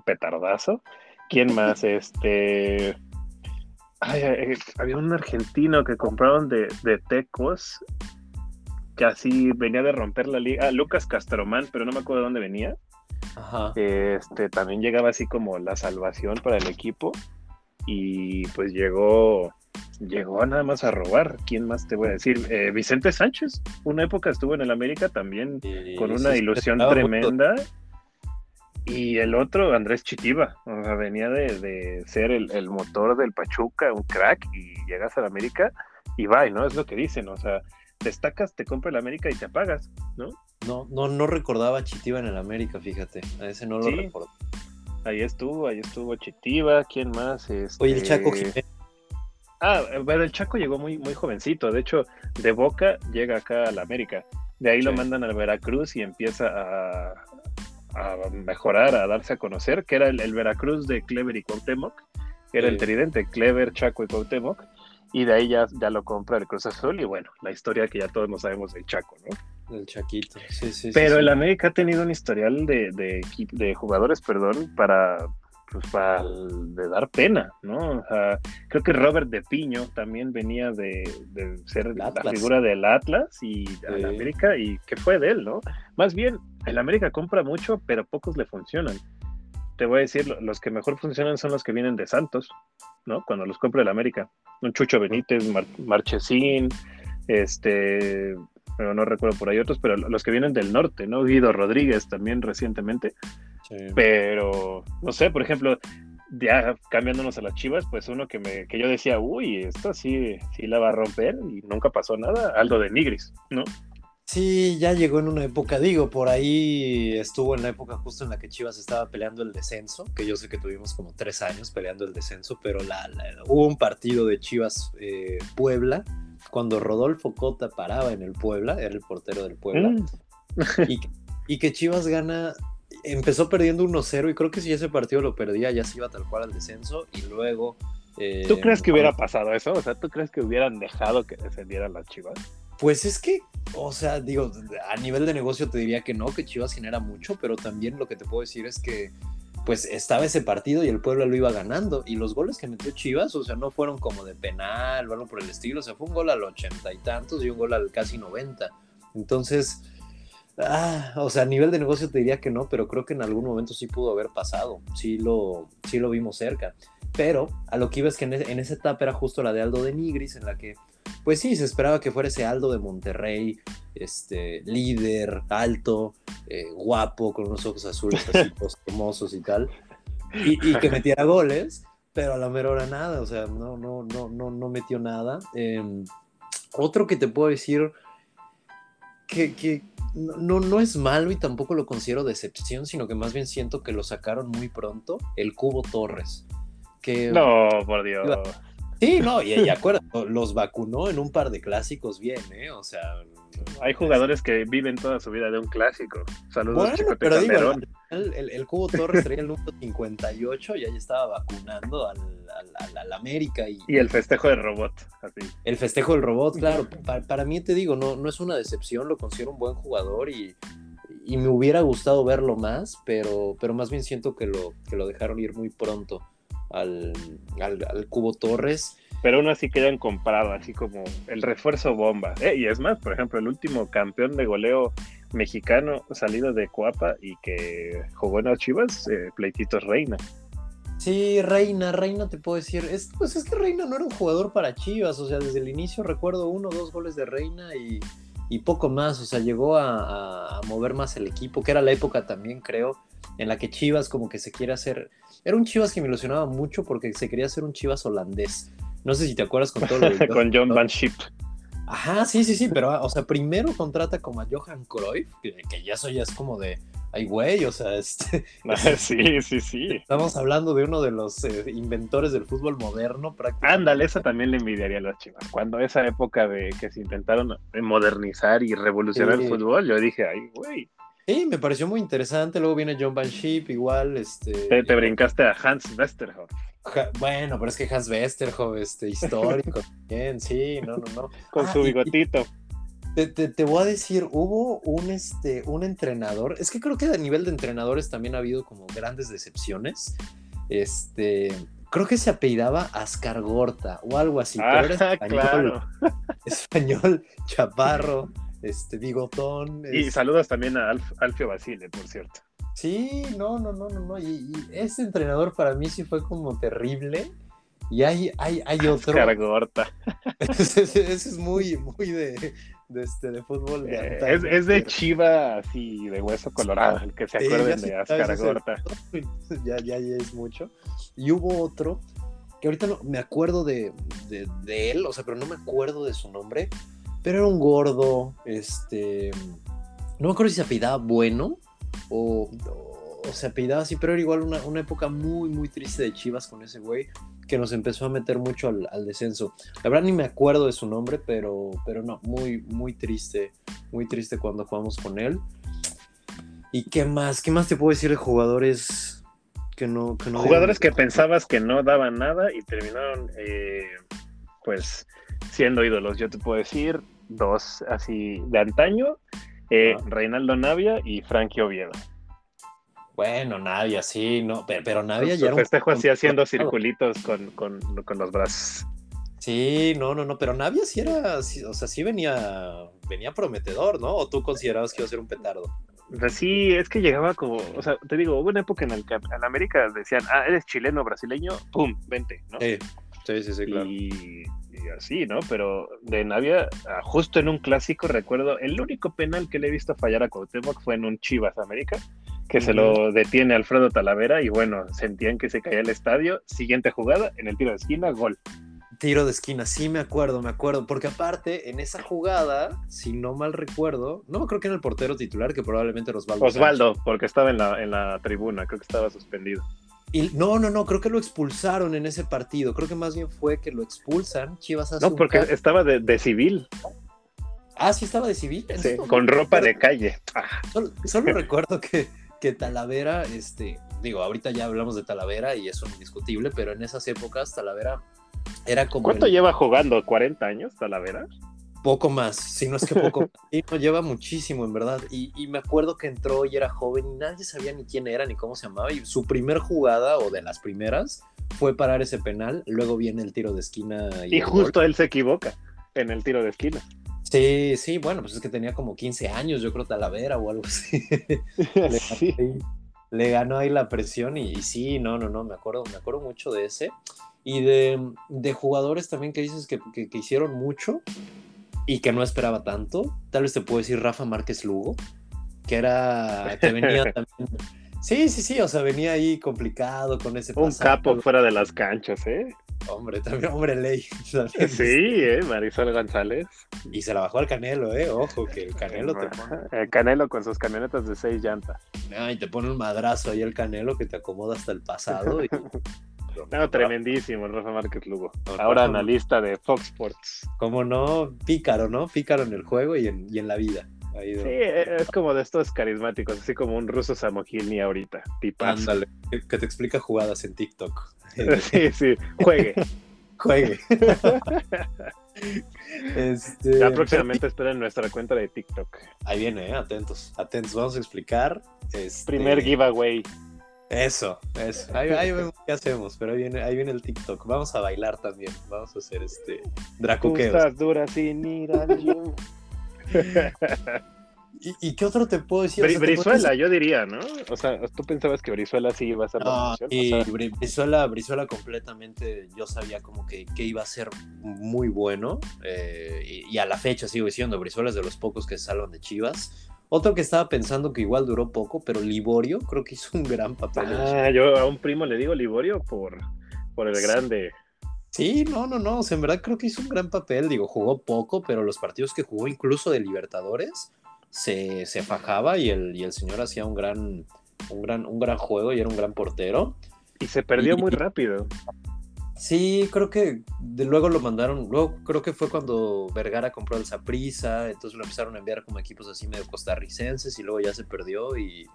petardazo. ¿Quién más? Este. había un argentino que compraron de, de Tecos que así venía de romper la liga. Ah, Lucas Castromán, pero no me acuerdo de dónde venía. Ajá. Este también llegaba así como la salvación para el equipo. Y pues llegó llegó nada más a robar. ¿Quién más te voy a decir? Eh, Vicente Sánchez, una época estuvo en el América también con una ilusión tremenda. Y el otro, Andrés Chitiva, o sea, venía de, ser el, motor del Pachuca, un crack, y llegas al América y va, ¿no? Es lo que dicen, o sea, destacas, te compra el América y te apagas, ¿no? No, no, no recordaba Chitiva en el América, fíjate, a ese no lo recuerdo. Ahí estuvo, ahí estuvo Chitiva, ¿quién más? Oye, el Chaco este, Jiménez Ah, pero el Chaco llegó muy, muy jovencito. De hecho, de Boca llega acá a la América. De ahí lo mandan al Veracruz y empieza a, mejorar, a darse a conocer, que era el, Veracruz de Clever y Cuauhtémoc, que era el tridente, Clever, Chaco y Cuauhtémoc. Y de ahí ya, ya lo compra el Cruz Azul y bueno, la historia que ya todos nos sabemos del Chaco, ¿no? Del Chaquito, sí, sí. Pero el América ha tenido un historial de, de, de jugadores, perdón, para, pues para de dar pena, ¿no? O sea, creo que Robert de Piño también venía de, ser la figura del Atlas y de América y que fue de él, ¿no? Más bien, el América compra mucho, pero pocos le funcionan. Te voy a decir, los que mejor funcionan son los que vienen de Santos, ¿no? Cuando los compra el América. Un Chucho Benítez, Marchesín, este, pero no recuerdo por ahí otros, pero los que vienen del norte, ¿no? Guido Rodríguez también recientemente pero, no sé, por ejemplo, ya cambiándonos a las chivas, pues uno que, me, que yo decía, uy, esto sí, sí la va a romper y nunca pasó nada, Aldo de Nigris, ¿no? Sí, ya llegó en una época, digo, por ahí estuvo en la época justo en la que Chivas estaba peleando el descenso, que yo sé que tuvimos como tres años peleando el descenso, pero la, hubo un partido de Chivas eh, Puebla, cuando Rodolfo Cota paraba en el Puebla, era el portero del Puebla, mm. y, y, que Chivas gana empezó perdiendo 1-0 y creo que si ese partido lo perdía ya se iba tal cual al descenso y luego... Eh, ¿Tú crees que hubiera pasado eso? O sea, ¿tú crees que hubieran dejado que descendieran las Chivas? Pues es que, o sea, digo, a nivel de negocio te diría que no, que Chivas genera mucho, pero también lo que te puedo decir es que pues estaba ese partido y el pueblo lo iba ganando. Y los goles que metió Chivas, o sea, no fueron como de penal o algo por el estilo. O sea, fue un gol al ochenta y tantos y un gol al casi noventa. Entonces, Ah, o sea, a nivel de negocio te diría que no, pero creo que en algún momento sí pudo haber pasado. Sí lo, sí lo vimos cerca. Pero a lo que iba es que en, e, esa etapa era justo la de Aldo de Nigris, en la que, pues sí, se esperaba que fuera ese Aldo de Monterrey, este, líder, alto, eh, guapo, con unos ojos azules así hermosos y tal, y, que metiera goles, pero a la mera hora nada, o sea, no, no, no, no, no metió nada. Em, otro que te puedo decir que, que, no, no es malo y tampoco lo considero decepción, sino que más bien siento que lo sacaron muy pronto, el Cubo Torres. Que, no, por Dios. Sí, no, y, y acuérdate, los vacunó en un par de clásicos bien, ¿eh? O sea, hay jugadores que viven toda su vida de un clásico. Saludos, bueno, pero digo, el, el, Cubo Torres traía el número 58 y ahí estaba vacunando al, al, América. Y, y, el festejo del robot. El festejo del robot, claro. Para, mí, te digo, no, no es una decepción, lo considero un buen jugador y, y me hubiera gustado verlo más, pero, pero más bien siento que lo, que lo dejaron ir muy pronto al, al Cubo Torres pero aún así quedan comprados, así como el refuerzo bomba. Eh, y es más, por ejemplo, el último campeón de goleo mexicano salido de Coapa y que jugó en las Chivas, eh, Pleititos Reina. Sí, Reina, Reina te puedo decir, es, pues es que Reina no era un jugador para Chivas, o sea, desde el inicio recuerdo uno o dos goles de Reina y, y poco más, o sea, llegó a, a, mover más el equipo, que era la época también, creo, en la que Chivas como que se quiere hacer, era un Chivas que me ilusionaba mucho porque se quería hacer un Chivas holandés, no sé si te acuerdas con todo lo de Con John Van Schip. Ajá, sí, sí, sí, pero, o sea, primero contrata como a Johan Cruyff, que, ya eso ya es como de, ay, güey, o sea, este... sí, sí, sí. Estamos hablando de uno de los eh, inventores del fútbol moderno, prácticamente. Ándale, eso también le envidiaría a los chivas. Cuando esa época de que se intentaron modernizar y revolucionar el fútbol, yo dije, ay, güey, Sí, me pareció muy interesante. Luego viene John Van Sheep, igual. Este, te, brincaste a Hans Westerhoff. bueno, pero es que Hans Westerhoff, este, histórico también, sí, no, no, no. Con ah, su bigotito. Te, te, voy a decir, hubo un, este, un entrenador, es que creo que a nivel de entrenadores también ha habido como grandes decepciones. Este, creo que se apellidaba Ascar Gorta o algo así, pero era ah, español, claro. español, chaparro, este, bigotón. Y saludos también a Alfio Basile, por cierto. Sí, no, no, no, no, no. Y, ese entrenador para mí sí fue como terrible. Y hay, hay, hay otro. Ascar Gorta. ese, es muy, muy de, de, este, de fútbol. Eh, es, de Chiva, así, de hueso colorado, el que se acuerden de Ascar Gorta. Ya, ya, ya es mucho. Y hubo otro, que ahorita no, me acuerdo de, de, él, o sea, pero no me acuerdo de su nombre, pero era un gordo, este, no me acuerdo si se apellidaba Bueno o, o, se apellidaba así, pero era igual una, una época muy, muy triste de Chivas con ese güey que nos empezó a meter mucho al, descenso. La verdad ni me acuerdo de su nombre, pero, pero no, muy, muy triste, muy triste cuando jugamos con él. ¿Y qué más? ¿Qué más te puedo decir de jugadores que no... Que jugadores que pensabas que no daban nada y terminaron, eh, pues, siendo ídolos. Yo te puedo decir dos así de antaño, eh, Reinaldo Navia y Frankie Oviedo. Bueno, Navia, sí, no, pero, pero Navia ya era festejo así haciendo circulitos con, con, con, los brazos. Sí, no, no, no, pero Navia sí era, o sea, sí venía, venía prometedor, ¿no? ¿O tú considerabas que iba a ser un petardo? Pues sí, es que llegaba como, o sea, te digo, hubo una época en la que en América decían, ah, eres chileno, brasileño, pum, vente, ¿no? Sí, sí, sí, claro. Y, así, ¿no? Pero de Navia, ah, justo en un clásico, recuerdo, el único penal que le he visto fallar a Cuauhtémoc fue en un Chivas América, que se lo detiene Alfredo Talavera y bueno, sentían que se caía el estadio. Siguiente jugada, en el tiro de esquina, gol. Tiro de esquina, sí me acuerdo, me acuerdo, porque aparte en esa jugada, si no mal recuerdo, no creo que en el portero titular, que probablemente era Osvaldo. Osvaldo, porque estaba en la, en la tribuna, creo que estaba suspendido. Y, no, no, no, creo que lo expulsaron en ese partido. Creo que más bien fue que lo expulsan. Chivas No, porque estaba de, civil. Ah, sí, estaba de civil. Sí, con ropa de calle. solo recuerdo que, que Talavera, este, digo, ahorita ya hablamos de Talavera y eso es indiscutible, pero en esas épocas Talavera era como. ¿Cuánto lleva jugando? ¿40 años Talavera? Poco más, si no es que poco. y no, lleva muchísimo, en verdad. Y, me acuerdo que entró y era joven y nadie sabía ni quién era ni cómo se llamaba. Y su primer jugada, o de las primeras, fue parar ese penal. Luego viene el tiro de esquina. Y, y justo él se equivoca en el tiro de esquina. Sí, sí, bueno, pues es que tenía como 15 años, yo creo, Talavera o algo así. le, ganó ahí, la presión y, sí, no, no, no, me acuerdo, me acuerdo mucho de ese. Y de, jugadores también que dices que, hicieron mucho y que no esperaba tanto. Tal vez te puedo decir Rafa Márquez Lugo, que era, que venía también. Sí, sí, sí, o sea, venía ahí complicado con ese Un capo fuera de las canchas, ¿eh? Hombre, también hombre ley. Sí, ¿eh? Marisol González. Y se la bajó al Canelo, ¿eh? Ojo, que el Canelo te pone... El Canelo con sus camionetas de seis llantas. y te pone un madrazo ahí el Canelo que te acomoda hasta el pasado. Y... No, tremendísimo el Rafa Márquez Lugo. Ahora analista de Fox Sports. Como no, pícaro, ¿no? Pícaro en el juego y en, y en la vida. Sí, es como de estos carismáticos, así como un ruso Samogilny ahorita. Ándale, que te explica jugadas en TikTok. Sí, sí, juegue. juegue. este... Ya próximamente esperen nuestra cuenta de TikTok. Ahí viene, ¿eh? atentos, atentos. Vamos a explicar. Este... Primer giveaway. Eso, eso. Ahí, ahí, vemos qué hacemos, pero ahí viene, ahí viene el TikTok. Vamos a bailar también. Vamos a hacer este dracuqueos. Estás dura sin ir al gym. ¿Y, qué otro te puedo decir? Brizuela, yo diría, ¿no? O sea, tú pensabas que Brizuela sí iba a ser la y Brizuela, completamente, yo sabía como que, iba a ser muy bueno. Eh, y, a la fecha sigo diciendo, Brizuela es de los pocos que salvan de Chivas. Otro que estaba pensando que igual duró poco, pero Liborio creo que hizo un gran papel. Ah, yo a un primo le digo Liborio por, por el grande. Sí, no, no, no. O sea, en verdad creo que hizo un gran papel. Digo, jugó poco, pero los partidos que jugó, incluso de Libertadores, se, se fajaba y el, y el señor hacía un gran, un, gran, un gran juego y era un gran portero. Y se perdió muy rápido. Sí, creo que de luego lo mandaron, luego creo que fue cuando Vergara compró el Saprisa, entonces lo empezaron a enviar como equipos así medio costarricenses y luego ya se perdió y,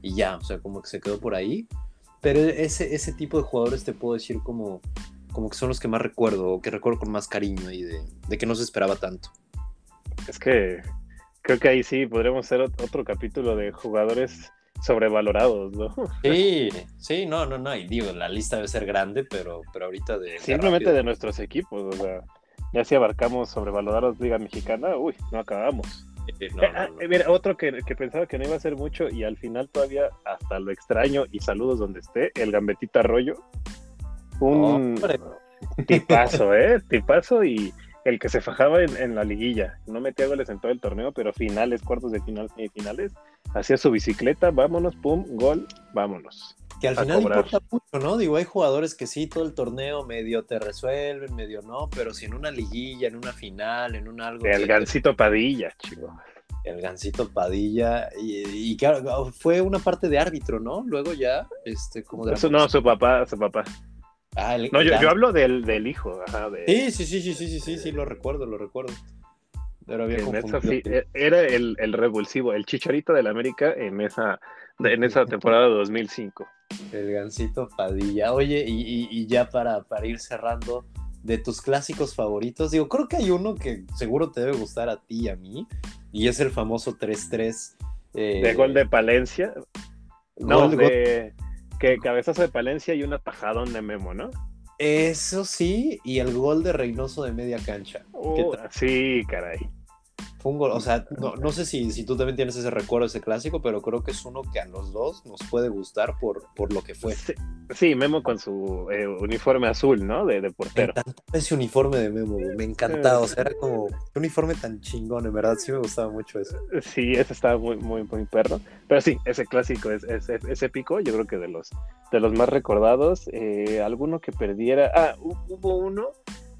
y, ya, o sea, como que se quedó por ahí. Pero ese, ese tipo de jugadores te puedo decir como, como que son los que más recuerdo, o que recuerdo con más cariño y de, de que no se esperaba tanto. Es que creo que ahí sí podríamos hacer otro capítulo de jugadores sobrevalorados, ¿no? Sí, sí, no, no, no, y digo, la lista debe ser grande, pero, pero ahorita de... Simplemente de, nuestros equipos, o sea, ya si abarcamos sobrevalorados Liga Mexicana, uy, no acabamos. Eh, ah, mira, otro que, pensaba que no iba a ser mucho y al final todavía hasta lo extraño y saludos donde esté, el Gambetita Arroyo. Un tipazo, ¿eh? Tipazo y el que se fajaba en, la liguilla. No metía goles en todo el torneo, pero finales, cuartos de final, semifinales, hacía su bicicleta, vámonos, pum, gol, vámonos. Que al final importa mucho, ¿no? Digo, hay jugadores que sí, todo el torneo medio te resuelven, medio no, pero si en una liguilla, en una final, en un algo. El Gancito Padilla, chico. El Gancito Padilla, y, claro, fue una parte de árbitro, ¿no? Luego ya, este, como de. Eso, no, su papá, su papá. Ah, no, yo, yo, hablo del, del hijo. Ajá, Sí, sí, sí, sí, sí, sí, sí, sí, lo recuerdo, lo recuerdo. Pero había e, era el, el, revulsivo, el chicharito del América en esa, en esa temporada de 2005. El gancito Padilla. Oye, y, y, ya para, para ir cerrando, de tus clásicos favoritos, digo, creo que hay uno que seguro te debe gustar a ti y a mí, y es el famoso 3-3. Eh, de gol de Palencia. No, de que cabezazo de Palencia y un atajadón de Memo, ¿no? Eso sí, y el gol de Reynoso de media cancha. Uh, sí, caray fue un gol, o sea, no, sé si, si, tú también tienes ese recuerdo, ese clásico, pero creo que es uno que a los dos nos puede gustar por, por lo que fue. Sí, Memo con su eh, uniforme azul, ¿no? De, de portero. Me ese uniforme de Memo, me encantaba, o sea, era como un uniforme tan chingón, en verdad, sí me gustaba mucho eso. Sí, ese estaba muy, muy, muy perro, pero sí, ese clásico es, es, épico, yo creo que de los, de los más recordados, eh, alguno que perdiera, ah, hubo uno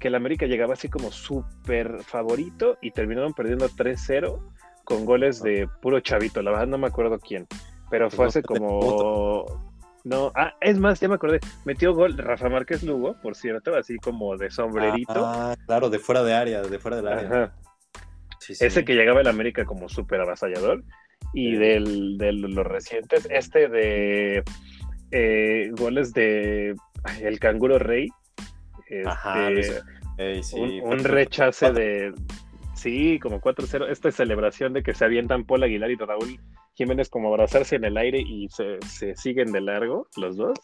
que el América llegaba así como súper favorito y terminaron perdiendo 3-0 con goles de puro chavito. La verdad no me acuerdo quién, pero fue hace como... No, ah, es más, ya me acordé. Metió gol Rafa Márquez Lugo, por cierto, así como de sombrerito. Ah, claro, de fuera de área, de fuera del área. Ese que llegaba el América como súper avasallador. Y del, de los recientes, este de eh, goles de El Canguro Rey, este, un, rechace de. Sí, como 4-0. Esta celebración de que se avientan Paul Aguilar y Raúl Jiménez como abrazarse en el aire y se, siguen de largo los dos.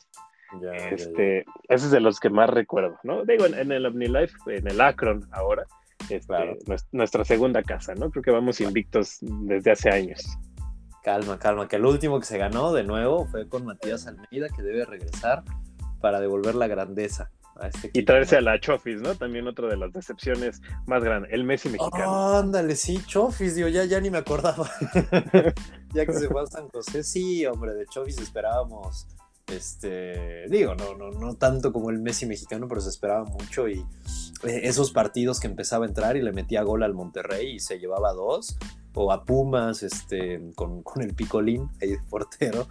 este, Ese es de los que más recuerdo, ¿no? Digo, en, el OmniLife, en el Akron ahora, este, nuestra segunda casa, ¿no? Creo que vamos invictos desde hace años. Calma, calma, que el último que se ganó de nuevo fue con Matías Almeida, que debe regresar para devolver la grandeza. Este y traerse a la Chofis, ¿no? También otra de las decepciones más grandes, el Messi mexicano. ándale, sí, Chofis, digo, ya, ya ni me acordaba. ya que se fue a San José, sí, hombre, de Chofis esperábamos, este, digo, no, no, no tanto como el Messi mexicano, pero se esperaba mucho y eh, esos partidos que empezaba a entrar y le metía gol al Monterrey y se llevaba dos, o a Pumas, este, con, con el picolín ahí de portero.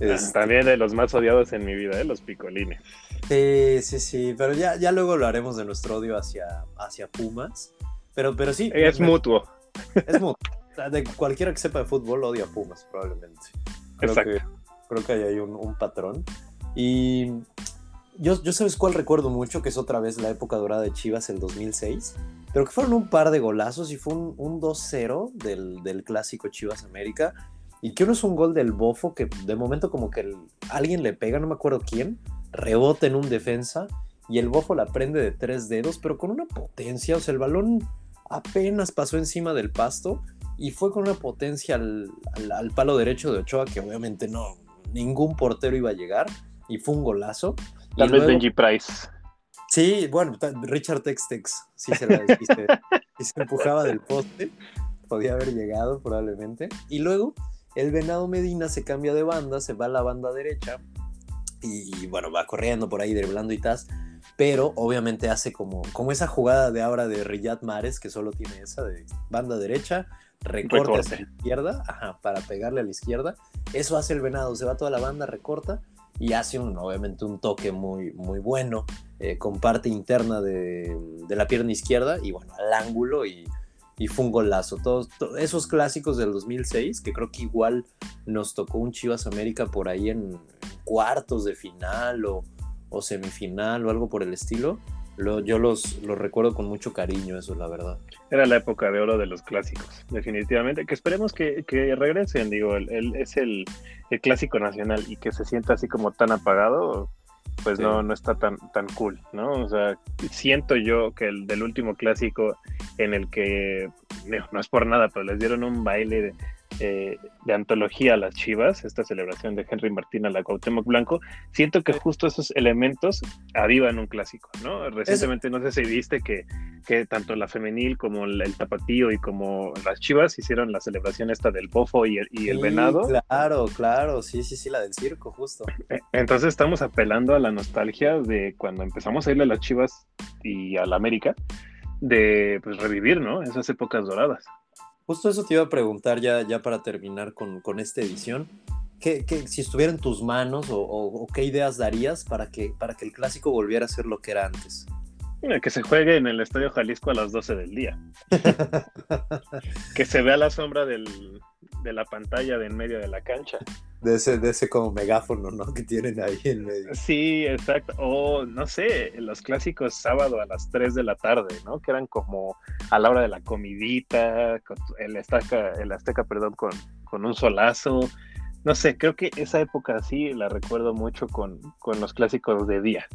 Este También de los más odiados en mi vida, ¿eh? los picolines. Sí, sí, sí, pero ya, ya luego lo haremos de nuestro odio hacia, hacia Pumas. Pero, pero sí. Es mutuo. Es mutuo. De cualquiera que sepa de fútbol odia a Pumas, probablemente. Creo Exacto. Que, creo que ahí hay un, patrón. Y yo, yo sabes cuál recuerdo mucho, que es otra vez la época dorada de Chivas, el 2006. Pero que fueron un par de golazos y fue un, un 2-0 del, del clásico Chivas América y que uno es un gol del bofo que de momento como que alguien le pega, no me acuerdo quién, rebota en un defensa y el bofo la prende de tres dedos, pero con una potencia, o sea, el balón apenas pasó encima del pasto y fue con una potencia al, palo derecho de Ochoa que obviamente no, ningún portero iba a llegar y fue un golazo. Tal vez Benji Price. Sí, bueno, Richard Textex, sí se la y se empujaba del poste, podía haber llegado probablemente. Y luego el Venado Medina se cambia de banda, se va a la banda derecha y bueno, va corriendo por ahí driblando y tas, pero obviamente hace como, como esa jugada de ahora de Riyad Mares, que solo tiene esa de banda derecha, recorta a la izquierda, para pegarle a la izquierda. Eso hace el Venado, se va toda la banda, recorta y hace un, obviamente un toque muy, muy bueno, eh, con parte interna de, de, la pierna izquierda y bueno, al ángulo y, y fue un golazo. Todos, esos clásicos del 2006, que creo que igual nos tocó un Chivas América por ahí en cuartos de final o, o semifinal o algo por el estilo. Lo, yo los, los, recuerdo con mucho cariño, eso es la verdad. Era la época de oro de los clásicos, definitivamente. Que esperemos que, que regresen, digo, el, es el, el, clásico nacional y que se sienta así como tan apagado, pues sí. no, no está tan, tan cool, ¿no? O sea, siento yo que el del último clásico en el que, no es por nada, pero les dieron un baile de, eh, de antología a las Chivas, esta celebración de Henry Martín a la Cuauhtémoc Blanco, siento que justo esos elementos avivan un clásico, ¿no? Recientemente no sé si viste que, que tanto la femenil como el, el, tapatío y como las Chivas hicieron la celebración esta del bofo y el, y el sí, venado. Claro, claro, sí, sí, sí, la del circo, justo. Entonces estamos apelando a la nostalgia de cuando empezamos a irle a las Chivas y a la América, de pues revivir, ¿no? Esas épocas doradas. Justo eso te iba a preguntar ya, ya para terminar con, con esta edición. ¿Qué, qué, si estuviera en tus manos o, o, o, qué ideas darías para que, para que el clásico volviera a ser lo que era antes? Que se juegue en el Estadio Jalisco a las 12 del día. que se vea la sombra del, de la pantalla de en medio de la cancha. De ese, de ese como megáfono, ¿no? Que tienen ahí en medio. Sí, exacto. O, no sé, los clásicos sábado a las 3 de la tarde, ¿no? Que eran como a la hora de la comidita, el Azteca, el Azteca perdón, con, con un solazo. No sé, creo que esa época sí la recuerdo mucho con, con los clásicos de día.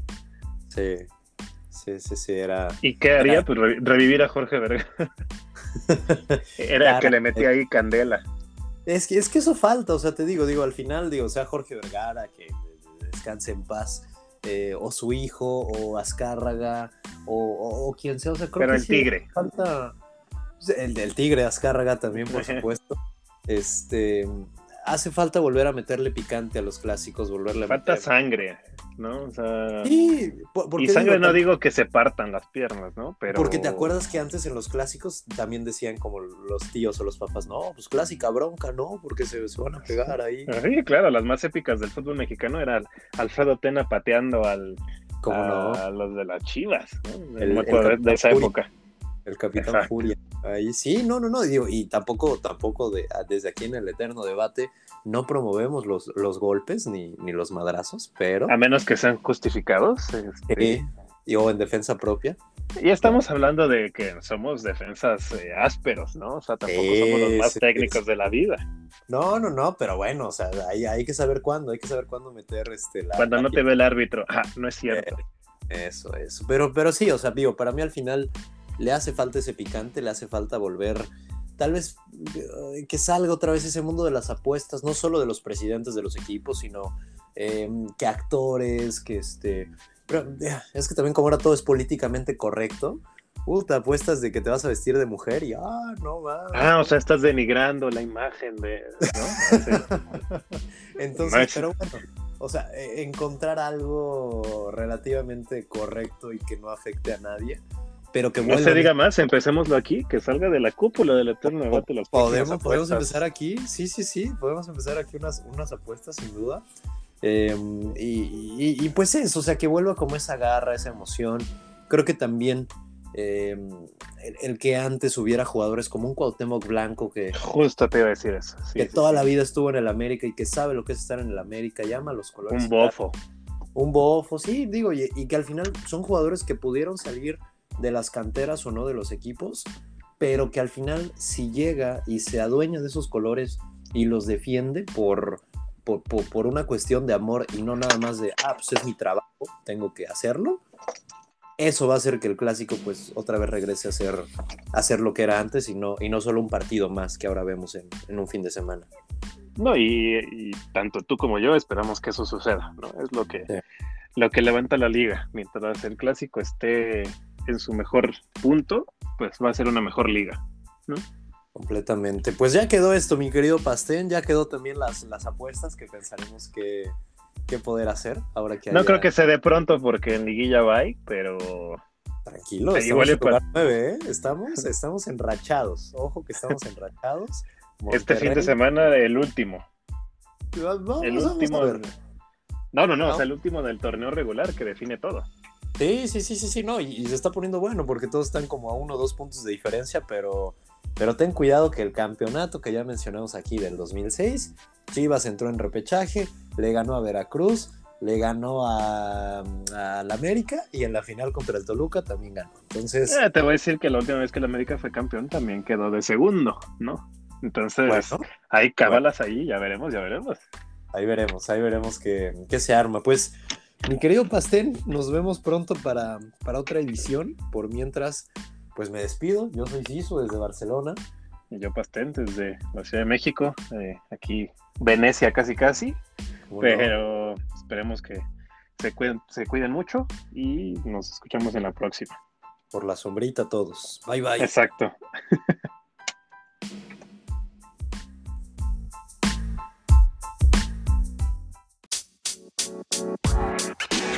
Sí, sí, sí, sí, era... ¿Y qué haría? Era... Pues re revivir a Jorge Vergara. era el que le metía ahí candela. Es que, es que eso falta, o sea, te digo, digo, al final, digo, sea Jorge Vergara, que descanse en paz, eh, o su hijo, o Azcárraga, o, o, o, quien sea, o sea, creo Pero que el sí tigre. Falta el del tigre, Azcárraga también, por supuesto. este, hace falta volver a meterle picante a los clásicos, volverle falta a meter... sangre, ¿no? O sea, sí, y sangre no digo que se partan las piernas, ¿no? Pero porque te acuerdas que antes en los clásicos también decían como los tíos o los papás, no, pues clásica bronca, no, porque se, se van a pegar ahí. Sí, claro, las más épicas del fútbol mexicano eran Alfredo Tena pateando al ¿Cómo a, no? a los de las Chivas, ¿no? El, el, el de esa Furia. época. El Capitán Exacto. Furia. Ahí sí, no, no, no, digo, y tampoco, tampoco de, desde aquí en el eterno debate no promovemos los, los golpes ni, ni los madrazos, pero... A menos que sean justificados. Este... Eh, y, o en defensa propia. Y estamos hablando de que somos defensas eh, ásperos, ¿no? O sea, tampoco eh, somos los más técnicos de la vida. No, no, no, pero bueno, o sea, hay, hay que saber cuándo, hay que saber cuándo meter este... La, Cuando no te ve el árbitro, ah, no es cierto. eso, eso. Pero, pero sí, o sea, digo, para mí al final le hace falta ese picante, le hace falta volver, tal vez eh, que salga otra vez ese mundo de las apuestas, no solo de los presidentes de los equipos, sino eh, que actores, que este... Pero es que también como ahora todo es políticamente correcto, uh, te apuestas de que te vas a vestir de mujer y ah, no va. Ah, o sea, estás denigrando la imagen de. ¿no? Entonces, pero bueno, o sea, e, encontrar algo relativamente correcto y que no afecte a nadie pero que no se diga más, empecémoslo aquí, que salga de la cúpula del eterno debate las podemos, podemos empezar aquí, sí, sí, sí, podemos empezar aquí unas, unas apuestas sin duda. Eh, y, y, y, pues eso, o sea, que vuelva como esa garra, esa emoción. Creo que también eh, el, el, que antes hubiera jugadores como un Cuauhtémoc Blanco que... Justo te iba a decir eso. Sí, que sí, toda sí. la vida estuvo en el América y que sabe lo que es estar en el América, llama los colores. Un bofo. Un bofo, sí, digo, y, y que al final son jugadores que pudieron salir de las canteras o no de los equipos, pero que al final si llega y se adueña de esos colores y los defiende por, por, por, por, una cuestión de amor y no nada más de, ah, pues es mi trabajo, tengo que hacerlo, eso va a hacer que el clásico pues otra vez regrese a ser, a ser lo que era antes y no, y no solo un partido más que ahora vemos en, en un fin de semana. No, y, y, tanto tú como yo esperamos que eso suceda, ¿no? Es lo que, sí. lo que levanta la liga. Mientras el clásico esté en su mejor punto, pues va a ser una mejor liga, ¿no? Completamente. Pues ya quedó esto, mi querido Pastén, ya quedó también las, las apuestas que pensaremos que, que poder hacer ahora que No haya... creo que se dé pronto porque en liguilla va, pero... Tranquilo, estamos, en para... 9, ¿eh? estamos, estamos enrachados. Ojo que estamos enrachados. Monterrey... Este fin de semana el último. Vamos, el último. No, no, no, o sea, el último del torneo regular que define todo. Sí, sí, sí, sí, sí, no, y, se está poniendo bueno porque todos están como a uno o dos puntos de diferencia, pero, pero ten cuidado que el campeonato que ya mencionamos aquí del 2006, Chivas entró en repechaje, le ganó a Veracruz, le ganó a, a la América y en la final contra el Toluca también ganó. Entonces. Eh, te voy a decir que la última vez que la América fue campeón también quedó de segundo, ¿no? Entonces, hay cábalas ahí, ya veremos, ya veremos. Ahí veremos, ahí veremos qué, qué se arma. Pues mi querido Pastén, nos vemos pronto para, para otra edición. Por mientras, pues me despido. Yo soy Sisu desde Barcelona. Y yo Pastén desde la Ciudad de México, eh, aquí Venecia casi casi. Pero esperemos que se cuiden, se cuiden mucho y nos escuchamos en la próxima. Por la sombrita todos. Bye bye. Exacto. Música